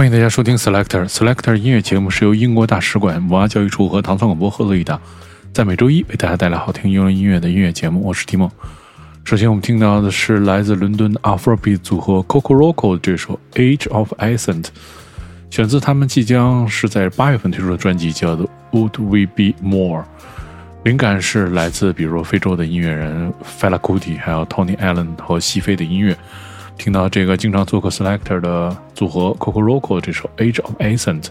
欢迎大家收听 Selector Selector 音乐节目，是由英国大使馆文化教育处和唐宋广播合作一档，在每周一为大家带来好听英文音乐的音乐节目。我是提莫。首先，我们听到的是来自伦敦的 Afrobeat 组合 Coco Roco 这首《Age of Ascent》，选自他们即将是在八月份推出的专辑，叫做《Would We Be More》。灵感是来自比如非洲的音乐人 Fela Kuti，还有 Tony Allen 和西非的音乐。听到这个经常做客 Selector 的组合 Coco Roco 这首《Age of Ascent》。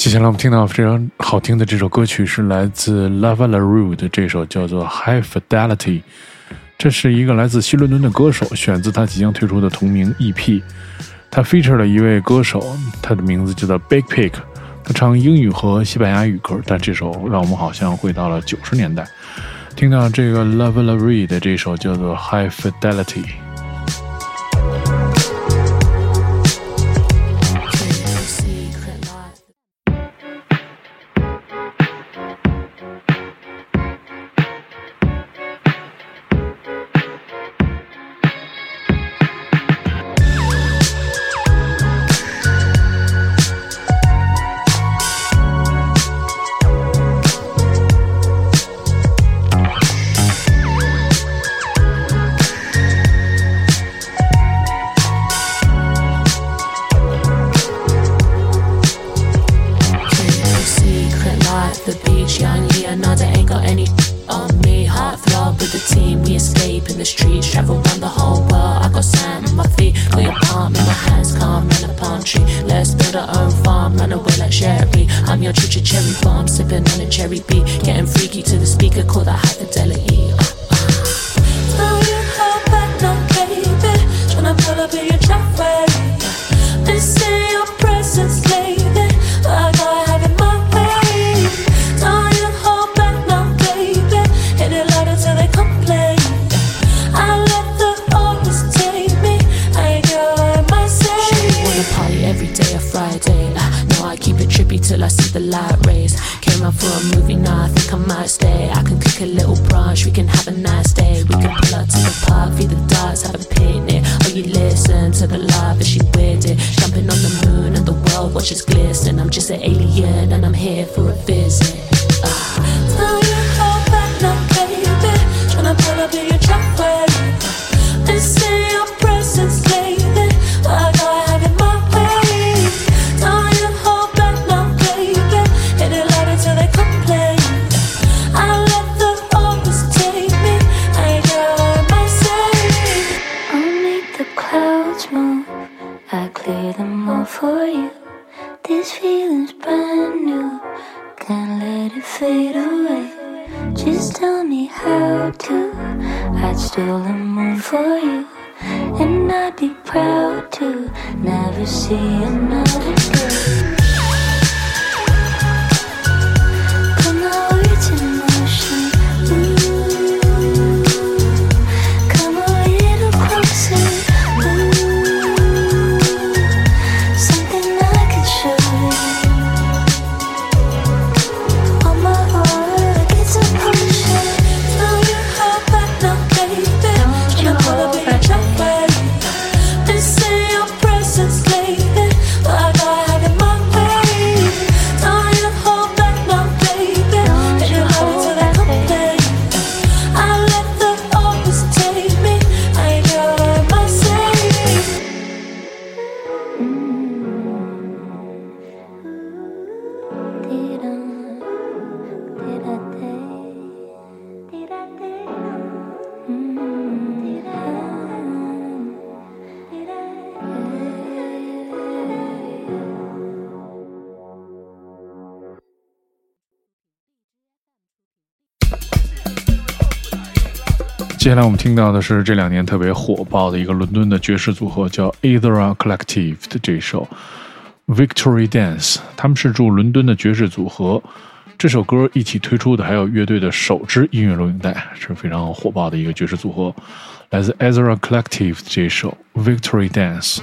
接下来我们听到非常好听的这首歌曲是来自 Lava La Rue 的这首叫做《High Fidelity》，这是一个来自西伦敦的歌手，选自他即将推出的同名 EP。他 feature 了一位歌手，他的名字叫做 Big Pick 他唱英语和西班牙语歌，但这首让我们好像回到了九十年代。听到这个 Lava La Rue 的这首叫做《High Fidelity》。for you. This feeling's brand new. Can't let it fade away. Just tell me how to. I'd still the moon for you. And I'd be proud to never see another day. 接下来我们听到的是这两年特别火爆的一个伦敦的爵士组合，叫 Ethera Collective 的这首《Victory Dance》。他们是驻伦敦的爵士组合，这首歌一起推出的还有乐队的首支音乐录影带，是非常火爆的一个爵士组合，来自 Ethera Collective 的这首《Victory Dance》。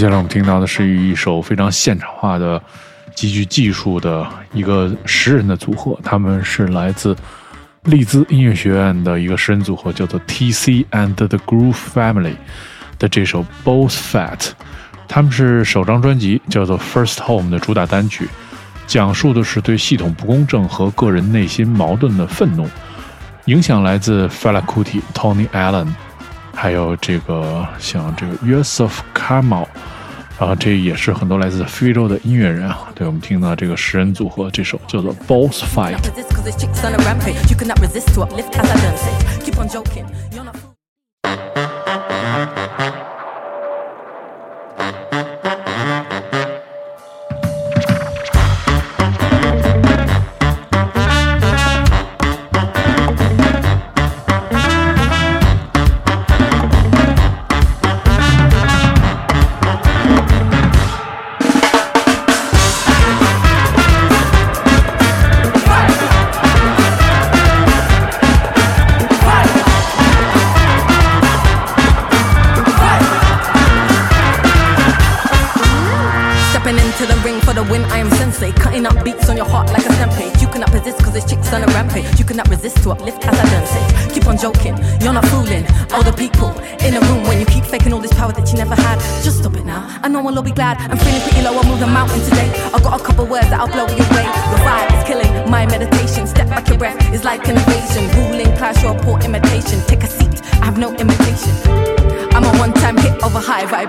接下来我们听到的是一首非常现场化的、极具技术的一个十人的组合，他们是来自利兹音乐学院的一个十人组合，叫做 T.C. and the Groove Family 的这首 Both Fat。他们是首张专辑叫做《First Home》的主打单曲，讲述的是对系统不公正和个人内心矛盾的愤怒。影响来自 Fela Kuti、Tony Allen，还有这个像这个 Yusuf Kamal，啊，这也是很多来自非洲的音乐人啊。对我们听到这个十人组合，这首叫做《Boss Fight》。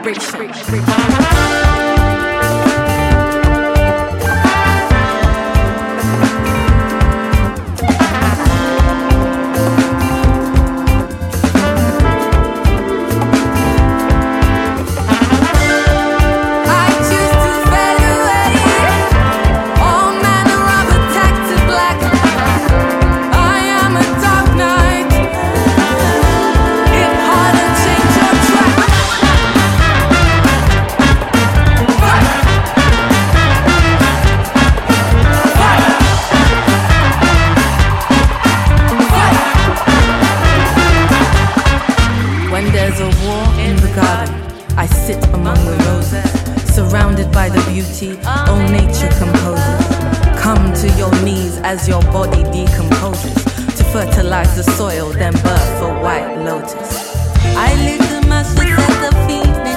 Vibration. As your body decomposes to fertilize the soil, then birth a white lotus. I live the master set the feeling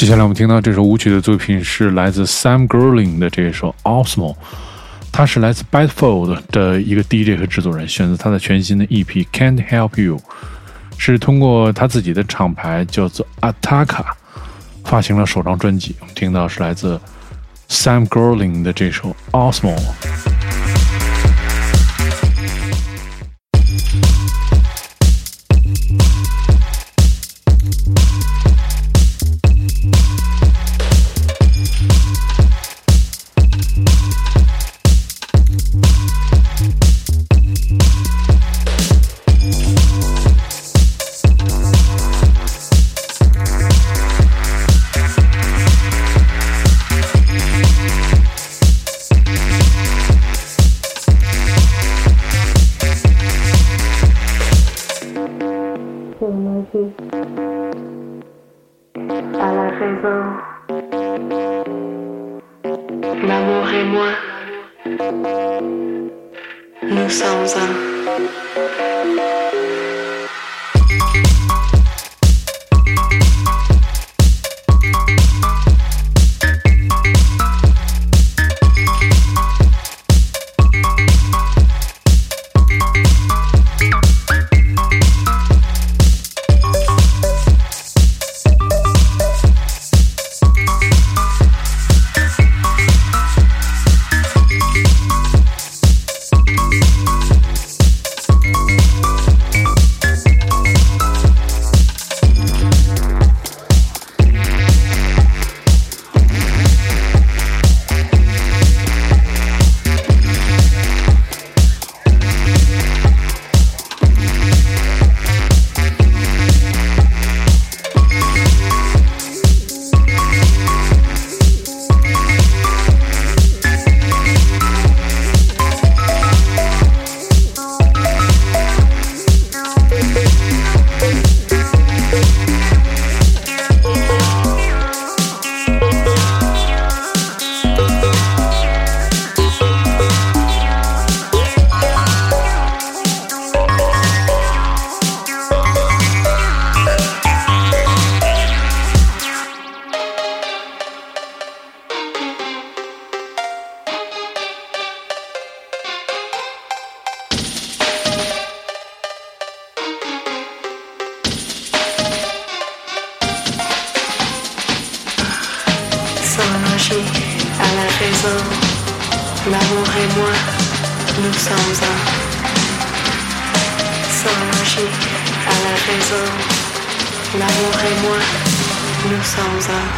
接下来我们听到这首舞曲的作品是来自 Sam Gerling 的这一首《Osmo》，他是来自 Bedford 的一个 DJ 和制作人，选择他的全新的 EP《Can't Help You》，是通过他自己的厂牌叫做 Ataka 发行了首张专辑。我们听到是来自 Sam Gerling 的这首《Osmo》。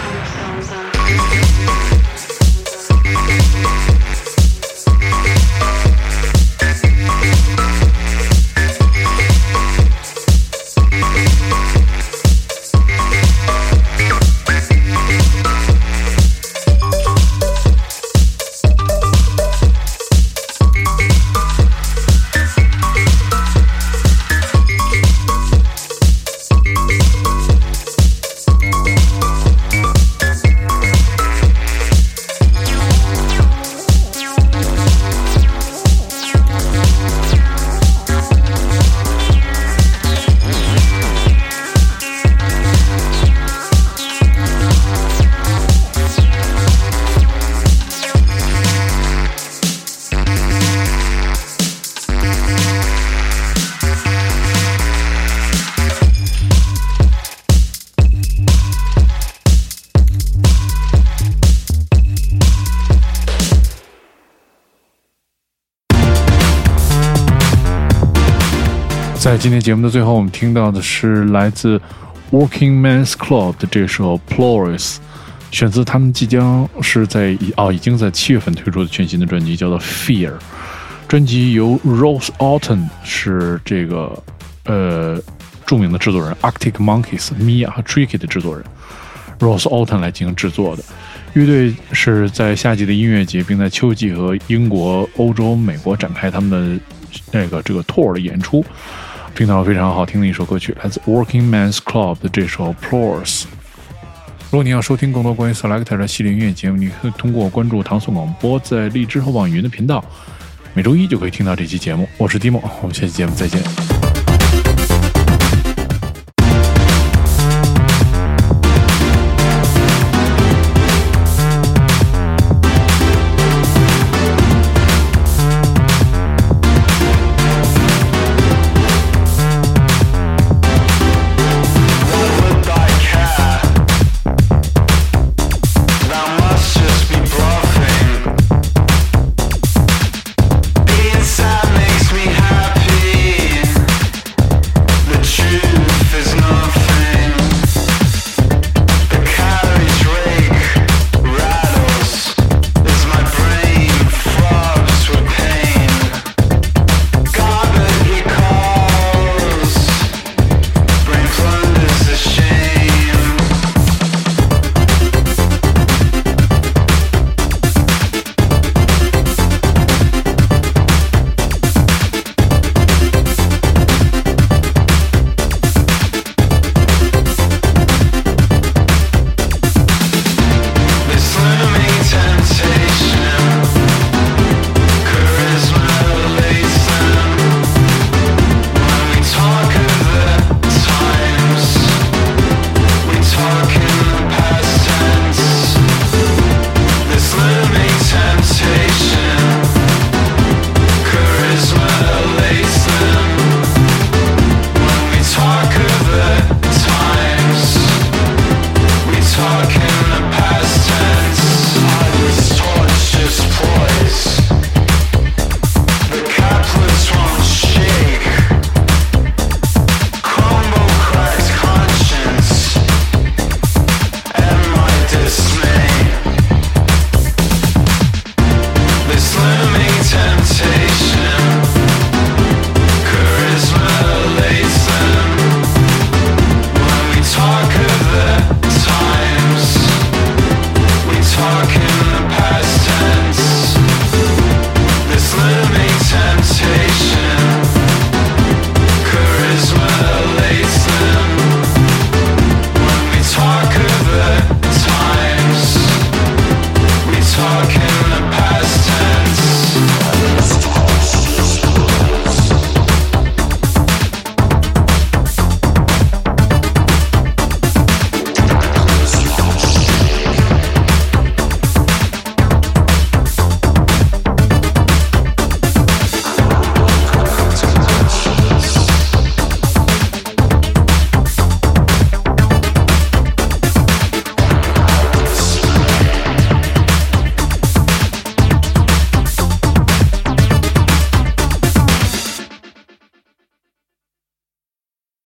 Salsa. 今天节目的最后，我们听到的是来自 Working Men's Club 的这首《Plurals》，选自他们即将是在已哦已经在七月份推出的全新的专辑，叫做《Fear》。专辑由 Rose Alton 是这个呃著名的制作人 Arctic Monkeys、Mia 和 Tricky 的制作人 Rose Alton 来进行制作的。乐队是在夏季的音乐节，并在秋季和英国、欧洲、美国展开他们的那个这个 tour 的演出。听到非常好听的一首歌曲，来自 Working Man's Club 的这首《Pours》。如果你要收听更多关于 Selector 的系列音乐节目，你可以通过关注唐宋广播在荔枝和网易云的频道，每周一就可以听到这期节目。我是 Dimo，我们下期节目再见。